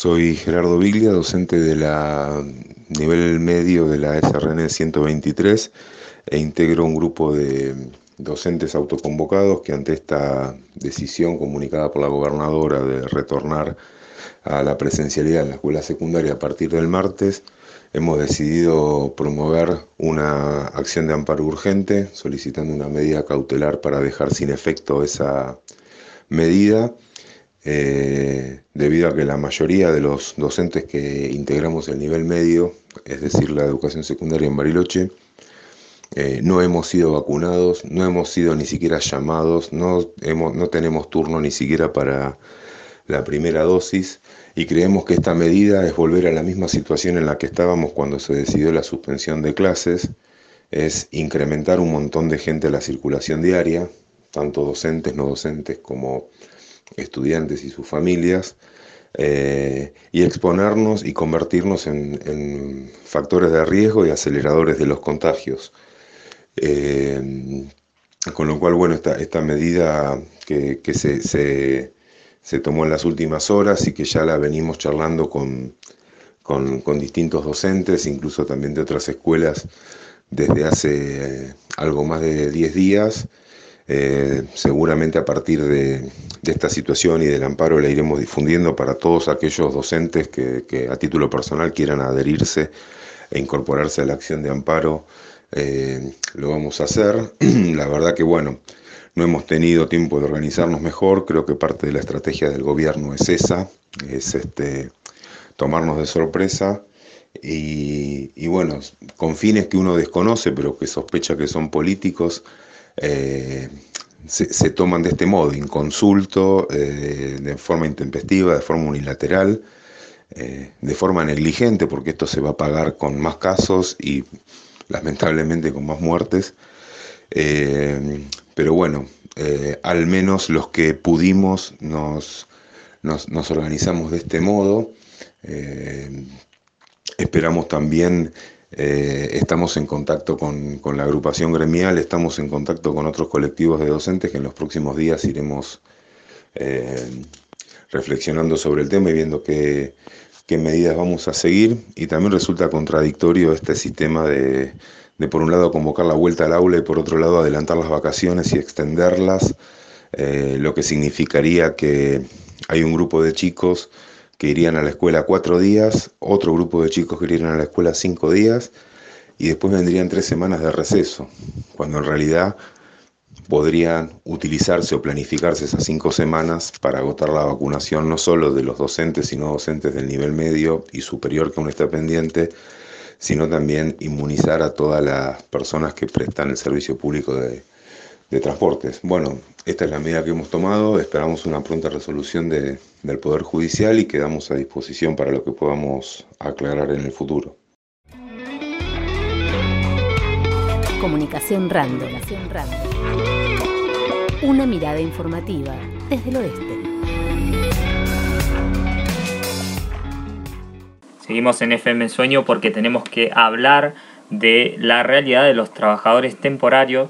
Soy Gerardo Viglia, docente de la nivel medio de la SRN 123 e integro un grupo de docentes autoconvocados que ante esta decisión comunicada por la gobernadora de retornar a la presencialidad en la escuela secundaria a partir del martes, hemos decidido promover una acción de amparo urgente solicitando una medida cautelar para dejar sin efecto esa medida eh, debido a que la mayoría de los docentes que integramos el nivel medio, es decir, la educación secundaria en Bariloche, eh, no hemos sido vacunados, no hemos sido ni siquiera llamados, no, hemos, no tenemos turno ni siquiera para la primera dosis y creemos que esta medida es volver a la misma situación en la que estábamos cuando se decidió la suspensión de clases, es incrementar un montón de gente a la circulación diaria, tanto docentes, no docentes como estudiantes y sus familias, eh, y exponernos y convertirnos en, factores de riesgo y aceleradores de los contagios. Eh, con lo cual, bueno, esta, esta medida que, se, tomó en las últimas horas y que ya la venimos charlando con, con, distintos docentes, incluso también de otras escuelas, desde hace algo más de 10 días, eh, seguramente a partir de, esta situación y del amparo la iremos difundiendo para todos aquellos docentes que, a título personal quieran adherirse e incorporarse a la acción de amparo. Eh, lo vamos a hacer. la verdad que bueno, no hemos tenido tiempo de organizarnos mejor. Creo que parte de la estrategia del gobierno es esa, es este, tomarnos de sorpresa. Y, bueno, con fines que uno desconoce, pero que sospecha que son políticos, eh, se, toman de este modo, inconsulto, eh, de forma intempestiva, de forma unilateral, eh, de forma negligente, porque esto se va a pagar con más casos y lamentablemente con más muertes. pero bueno, al menos los que pudimos nos, nos organizamos de este modo. esperamos también eh, estamos en contacto con, la agrupación gremial, estamos en contacto con otros colectivos de docentes que en los próximos días iremos eh, reflexionando sobre el tema y viendo qué, medidas vamos a seguir. Y también resulta contradictorio este sistema de, por un lado, convocar la vuelta al aula y por otro lado, adelantar las vacaciones y extenderlas, eh, lo que significaría que hay un grupo de chicos que irían a la escuela cuatro días, otro grupo de chicos que irían a la escuela cinco días y después vendrían tres semanas de receso, cuando en realidad podrían utilizarse o planificarse esas cinco semanas para agotar la vacunación no solo de los docentes, sino docentes del nivel medio y superior que aún está pendiente, sino también inmunizar a todas las personas que prestan el servicio público de, de transportes. Bueno, esta es la medida que hemos tomado, esperamos una pronta resolución del Poder Judicial y quedamos a disposición para lo que podamos aclarar en el futuro. Comunicación Random. Una mirada informativa desde el oeste. Seguimos en FM Sueño porque tenemos que hablar de la realidad de los trabajadores temporarios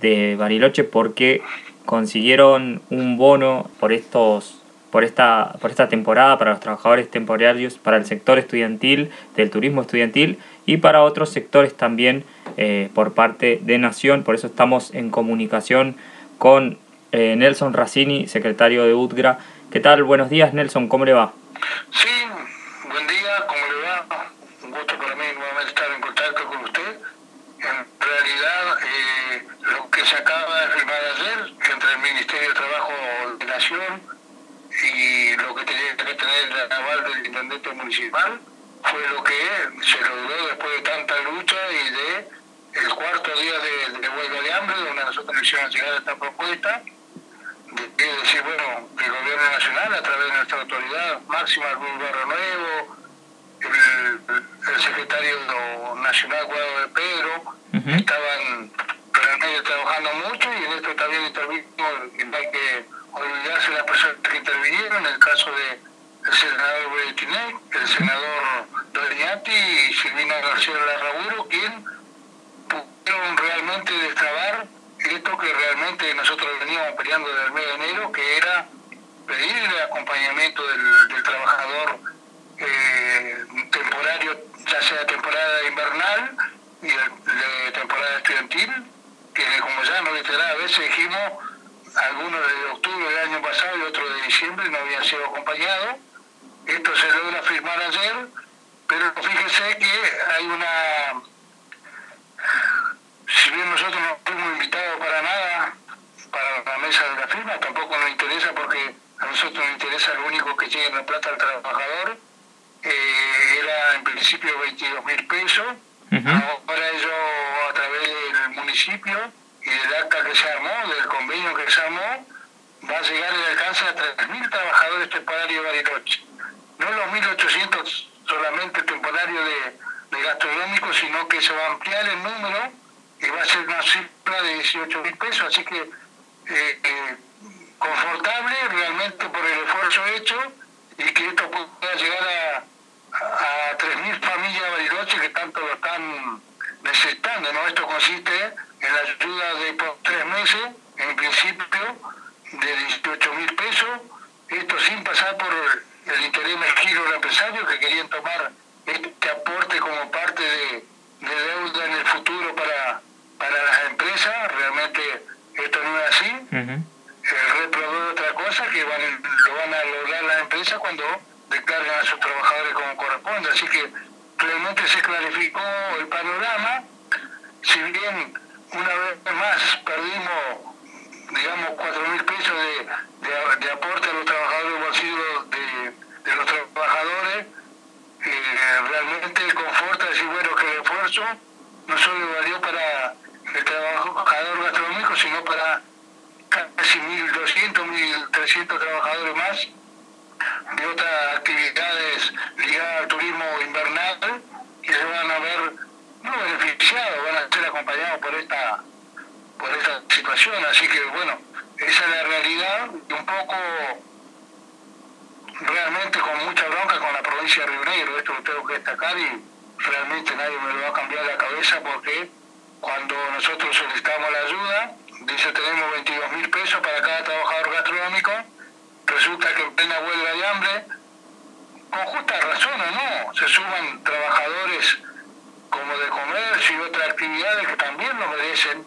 de Bariloche porque consiguieron un bono por estos por esta, por esta temporada para los trabajadores temporarios, para el sector estudiantil, del turismo estudiantil y para otros sectores también eh, por parte de Nación. Por eso estamos en comunicación con eh, Nelson Racini, secretario de UTGRA. ¿Qué tal? Buenos días, Nelson, ¿cómo le va? Sí, buen día, ¿cómo le va? Un gusto para mí nuevamente estar en contacto con usted. En realidad, eh, lo que se acaba de firmar ayer entre el Ministerio de Trabajo de Nación y lo que tenía que tener el aval municipal fue lo que se logró después de tanta lucha y de el cuarto día de, huelga de hambre, donde nosotros le hicimos llegar esta propuesta, de, decir, bueno, el gobierno nacional, a través de nuestra autoridad máxima, el Barrio Nuevo, el, secretario nacional Guado de Pedro, estaban realmente trabajando mucho y en esto también intervino, no hay que olvidarse de las personas que intervinieron, en el caso de el senador Boetinet, el senador Doñati y Silvina García Larraburo, quien pudieron realmente destrabar esto que realmente nosotros veníamos peleando desde el mes de enero, que era pedir el acompañamiento del, trabajador eh, temporario, ya sea temporada invernal y temporada estudiantil, que como ya nos reiteraba a veces dijimos, algunos de octubre del año pasado y otros de diciembre no habían sido acompañados esto se logra firmar ayer, pero fíjese que hay una... Si bien nosotros no fuimos invitados para nada, para la mesa de la firma, tampoco nos interesa porque a nosotros nos interesa lo único que llegue la plata al trabajador. Eh, era en principio 22 mil pesos, ahora ellos a través del municipio y del acta que se armó, del convenio que se armó, va a llegar el alcance a 3.000 trabajadores temporarios de Bariloche. No los 1.800 solamente temporarios de, de gastronómicos, sino que se va a ampliar el número y va a ser una cifra de 18 mil pesos, así que eh, eh, confortable realmente por el esfuerzo hecho y que esto pueda llegar a, a, 3.000 familias de Bariloche que tanto lo están necesitando. ¿no? Esto consiste en la ayuda de por tres meses, en principio, de 18 mil pesos, esto sin pasar por el interés mezquino del empresario que querían tomar este aporte como parte de, deuda en el futuro para, para las empresas, realmente esto no es así. El reproduce otra cosa que van, lo van a cuando declaren a sus trabajadores como corresponde. Así que realmente se clarificó el panorama. Si bien una vez más perdimos digamos, cuatro mil pesos de, de, aporte a los trabajadores bolsillos de, de los trabajadores, eh, realmente conforta decir, bueno, que el esfuerzo no solo valió para el trabajador gastronómico, sino para casi 1.200, 1.300 trabajadores más de otras actividades ligadas al turismo invernal que se van a ver no beneficiados, van a ser acompañados por esta por esta situación. Así que bueno, esa es la realidad y un poco realmente con mucha bronca con la provincia de Río Negro, esto lo tengo que destacar y realmente nadie me lo va a cambiar la cabeza porque cuando nosotros solicitamos la ayuda, dice tenemos 22 mil pesos para cada trabajador gastronómico, resulta que en plena huelga de hambre, con justa razón o no, se suman trabajadores como de comercio y otras actividades que también lo merecen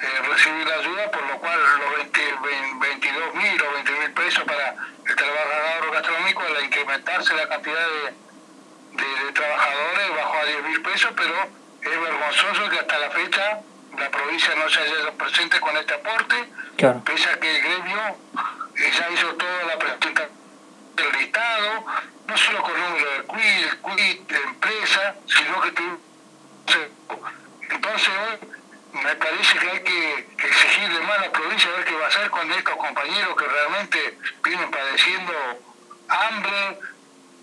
eh, recibir ayuda, por lo cual los 22 mil o 20 mil pesos para el trabajador gastronómico, al incrementarse la cantidad de, trabajadores, bajó a 10 mil pesos, pero es vergonzoso que hasta la fecha la provincia no se haya presente con este aporte, pese a que el gremio ya hizo toda la presentación del listado, no solo con número de quit, quit, de empresa, sino que entonces hoy me parece que hay que, exigirle más a la provincia a ver qué va a hacer con estos compañeros que realmente vienen padeciendo hambre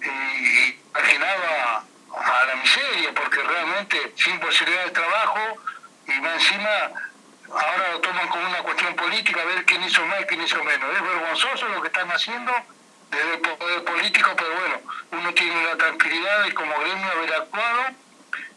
y marginados a, a, la miseria, porque realmente sin posibilidad de trabajo y más encima ahora lo toman como una cuestión política, a ver quién hizo más y quién hizo menos. Es vergonzoso lo que están haciendo desde el poder político, pero bueno, uno tiene la tranquilidad de como gremio haber actuado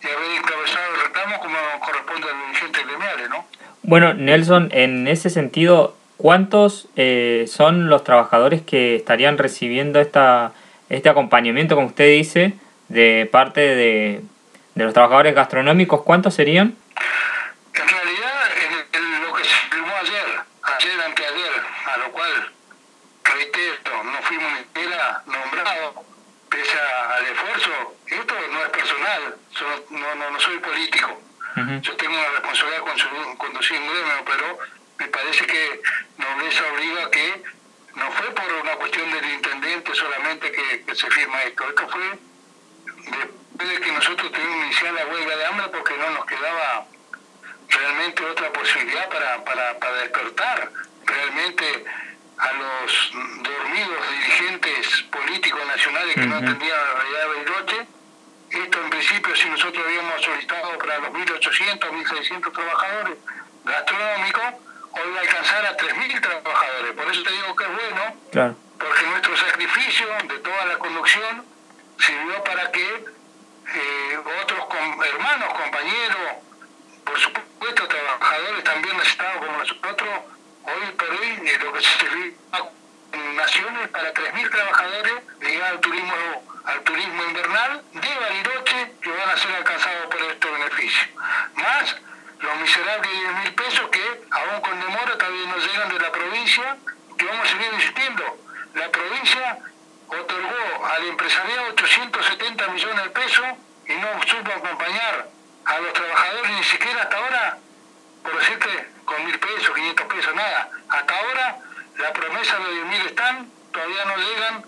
y haber encabezado el reclamo como corresponde a los dirigentes gremiales, ¿no? Bueno, Nelson, en ese sentido, ¿cuántos eh, son los trabajadores que estarían recibiendo esta, este acompañamiento, como usted dice, de parte de, de los trabajadores gastronómicos? ¿Cuántos serían? En realidad, en, lo que se firmó ayer, ayer, anteayer, a lo cual, reitero, no fuimos ni siquiera nombrados, pese al esfuerzo, esto no es personal, no, no, no soy político. Yo tengo una responsabilidad con conducir un gremio, pero me parece que nobleza obliga que no fue por una cuestión del intendente solamente que, se firma esto. Esto fue después de que nosotros tuvimos que iniciar la huelga de hambre porque no nos quedaba realmente otra posibilidad para, para, para despertar realmente a los dormidos dirigentes políticos nacionales que no entendían la realidad de Bariloche esto en principio, si nosotros habíamos solicitado para los 1.800, 1.600 trabajadores gastronómicos, hoy va a alcanzar a 3.000 trabajadores. Por eso te digo que es bueno, porque nuestro sacrificio de toda la conducción sirvió para que eh, otros hermanos, compañeros, por supuesto trabajadores también necesitados como nosotros, hoy por hoy eh, lo que se sirvió en Naciones para 3.000 trabajadores ligados al turismo al turismo invernal de Bariloche que van a ser alcanzados por este beneficio. Más los miserables 10 mil pesos que aún con demora todavía no llegan de la provincia, que vamos a seguir insistiendo. La provincia otorgó al empresariado 870 millones de pesos y no supo acompañar a los trabajadores ni siquiera hasta ahora, por decirte, con mil pesos, 500 pesos, nada. Hasta ahora la promesa de 10 mil están, todavía no llegan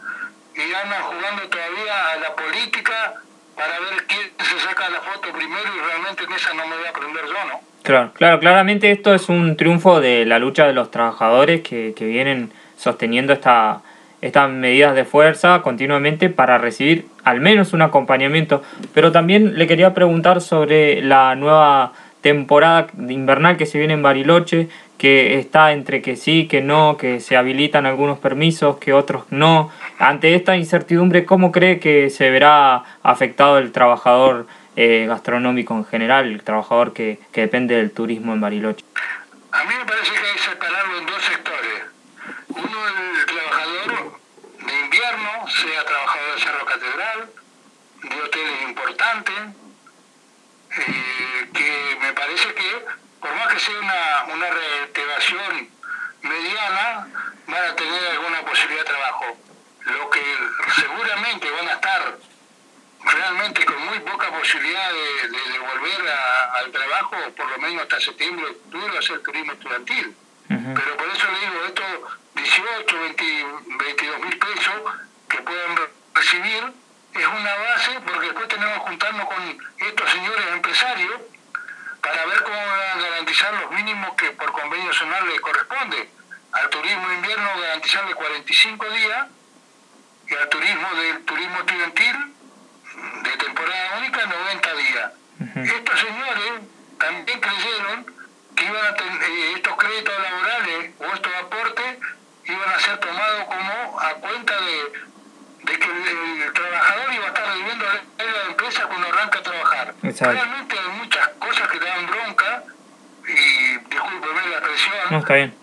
y andan jugando todavía a la política para ver quién se saca la foto primero y realmente en esa no me voy a aprender yo, ¿no? Claro, claro, claramente esto es un triunfo de la lucha de los trabajadores que, que vienen sosteniendo esta, estas medidas de fuerza continuamente para recibir al menos un acompañamiento. Pero también le quería preguntar sobre la nueva temporada invernal que se viene en Bariloche, que está entre que sí, que no, que se habilitan algunos permisos, que otros no. Ante esta incertidumbre, ¿cómo cree que se verá afectado el trabajador eh, gastronómico en general, el trabajador que, que depende del turismo en Bariloche? A mí me parece que hay que separarlo en dos sectores. Uno, el trabajador de invierno, sea trabajador de Cerro Catedral, de hoteles importantes, eh, que me parece que, una, una reactivación mediana, van a tener alguna posibilidad de trabajo. Lo que seguramente van a estar realmente con muy poca posibilidad de, de, de volver a, al trabajo, por lo menos hasta septiembre, octubre, va a ser turismo estudiantil. Pero por eso le digo, estos 18, 20, 22 mil pesos que pueden recibir es una base porque después tenemos que juntarnos con estos señores empresarios para ver cómo van a garantizar los mínimos que por convenio nacional le corresponde. Al turismo invierno garantizarle 45 días y al turismo del turismo estudiantil de temporada única 90 días. Estos señores también creyeron que iban a tener eh, estos créditos laborales o estos aportes iban a ser tomados como a cuenta de, de que el, el, trabajador iba a estar viviendo en la empresa cuando arranca a trabajar. Exacto. Realmente hay muchas cosas que te dan bronca y discúlpeme la expresión, No, está bien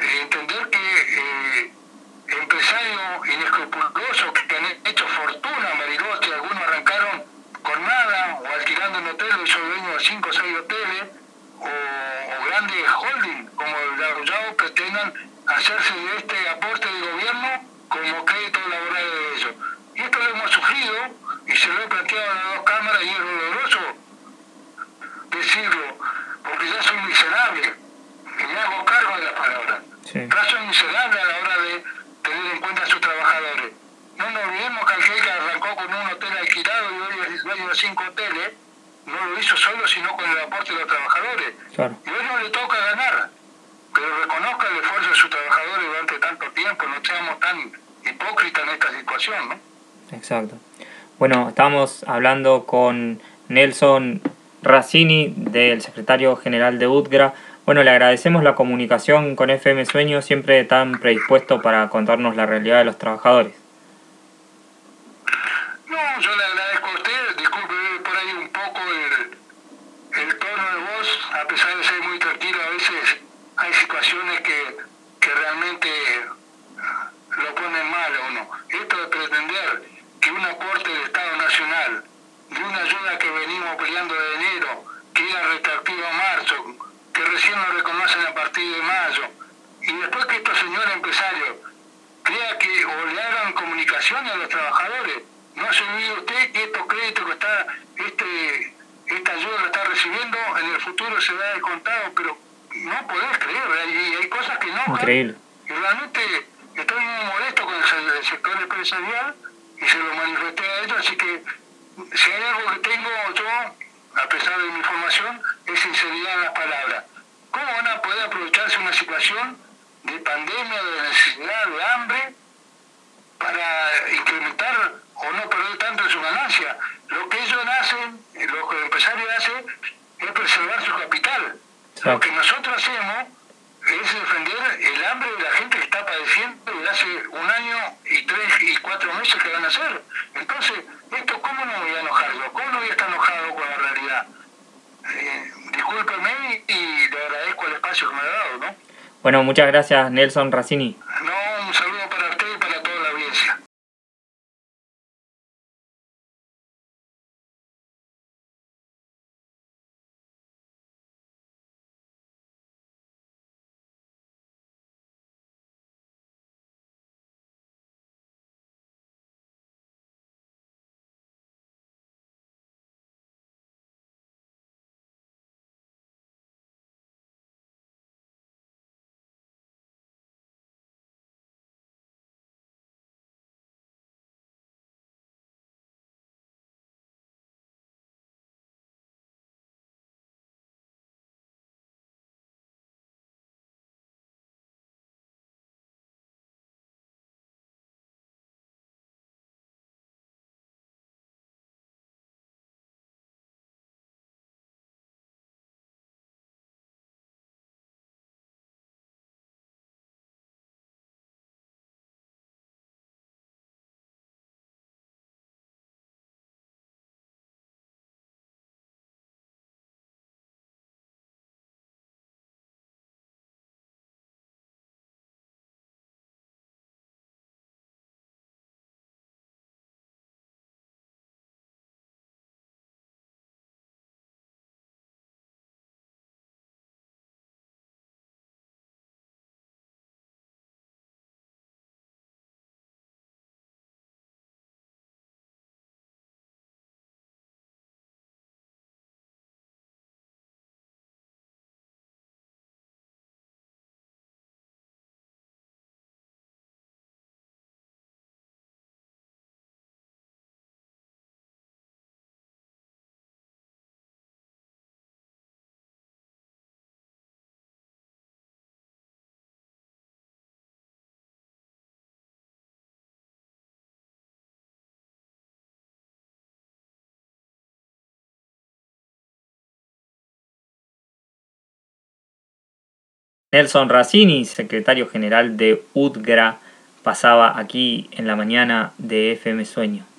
eh, entender que eh, empresarios inescrupulosos que han hecho fortuna en Bariloche, algunos arrancaron con nada o alquilando en hoteles y son dueños de 5 o 6 hoteles o, o grandes holdings como el de Arrollado pretendan hacerse de este aporte del gobierno como crédito laboral de ellos. Y esto lo hemos sufrido y se lo he planteado a las dos cámaras y es doloroso decirlo, porque ya soy miserable y me hago cargo de las palabras. Sí. Ya soy miserable a la hora de tener en cuenta a sus trabajadores. No nos olvidemos que aquel que arrancó con un hotel alquilado y cinco hoteles, no lo hizo solo, sino con el aporte de los trabajadores. Claro. Y hoy no le toca ganar, pero reconozca el esfuerzo de sus trabajadores durante tanto tiempo, no seamos tan hipócritas en esta situación, ¿no? Exacto. Bueno, estamos hablando con Nelson Razzini, del secretario general de UTGRA. Bueno, le agradecemos la comunicación con FM Sueño, siempre tan predispuesto para contarnos la realidad de los trabajadores. No, yo le agradezco a usted, disculpe por ahí un poco el, el tono de voz, a pesar de ser muy tranquilo, a veces hay situaciones que, que realmente lo ponen mal a uno. Esto de pretender que un aporte del Estado Nacional, de una ayuda venimos peleando de enero, que era retroactiva a marzo, que recién lo reconocen a partir de mayo, y después que estos señores empresarios crea que o le hagan comunicaciones a los trabajadores, no se olvide usted que estos créditos que está, este, esta ayuda que está recibiendo, en el futuro se da descontado, pero no podés creer, hay, hay cosas que no. Increíble. Y realmente estoy muy molesto con el, el sector empresarial y se lo manifesté a ellos, así que si hay algo que tengo yo, a pesar de mi formación, es sinceridad en las palabras. ¿Cómo van a poder aprovecharse una situación de pandemia, de necesidad, de hambre, para incrementar o no perder tanto en su ganancia? Lo que ellos hacen, lo que el empresario hace, es preservar su capital. Lo que nosotros hacemos es defender el hambre de la gente que está padeciendo desde hace un año y tres y cuatro meses que van a hacer. Entonces, esto cómo no me voy a enojar yo, cómo no voy a estar enojado con la realidad. Eh, discúlpeme y le agradezco el espacio que me ha dado, ¿no? Bueno, muchas gracias Nelson Razzini. No, Nelson Racini, secretario general de UDGRA, pasaba aquí en la mañana de FM Sueño.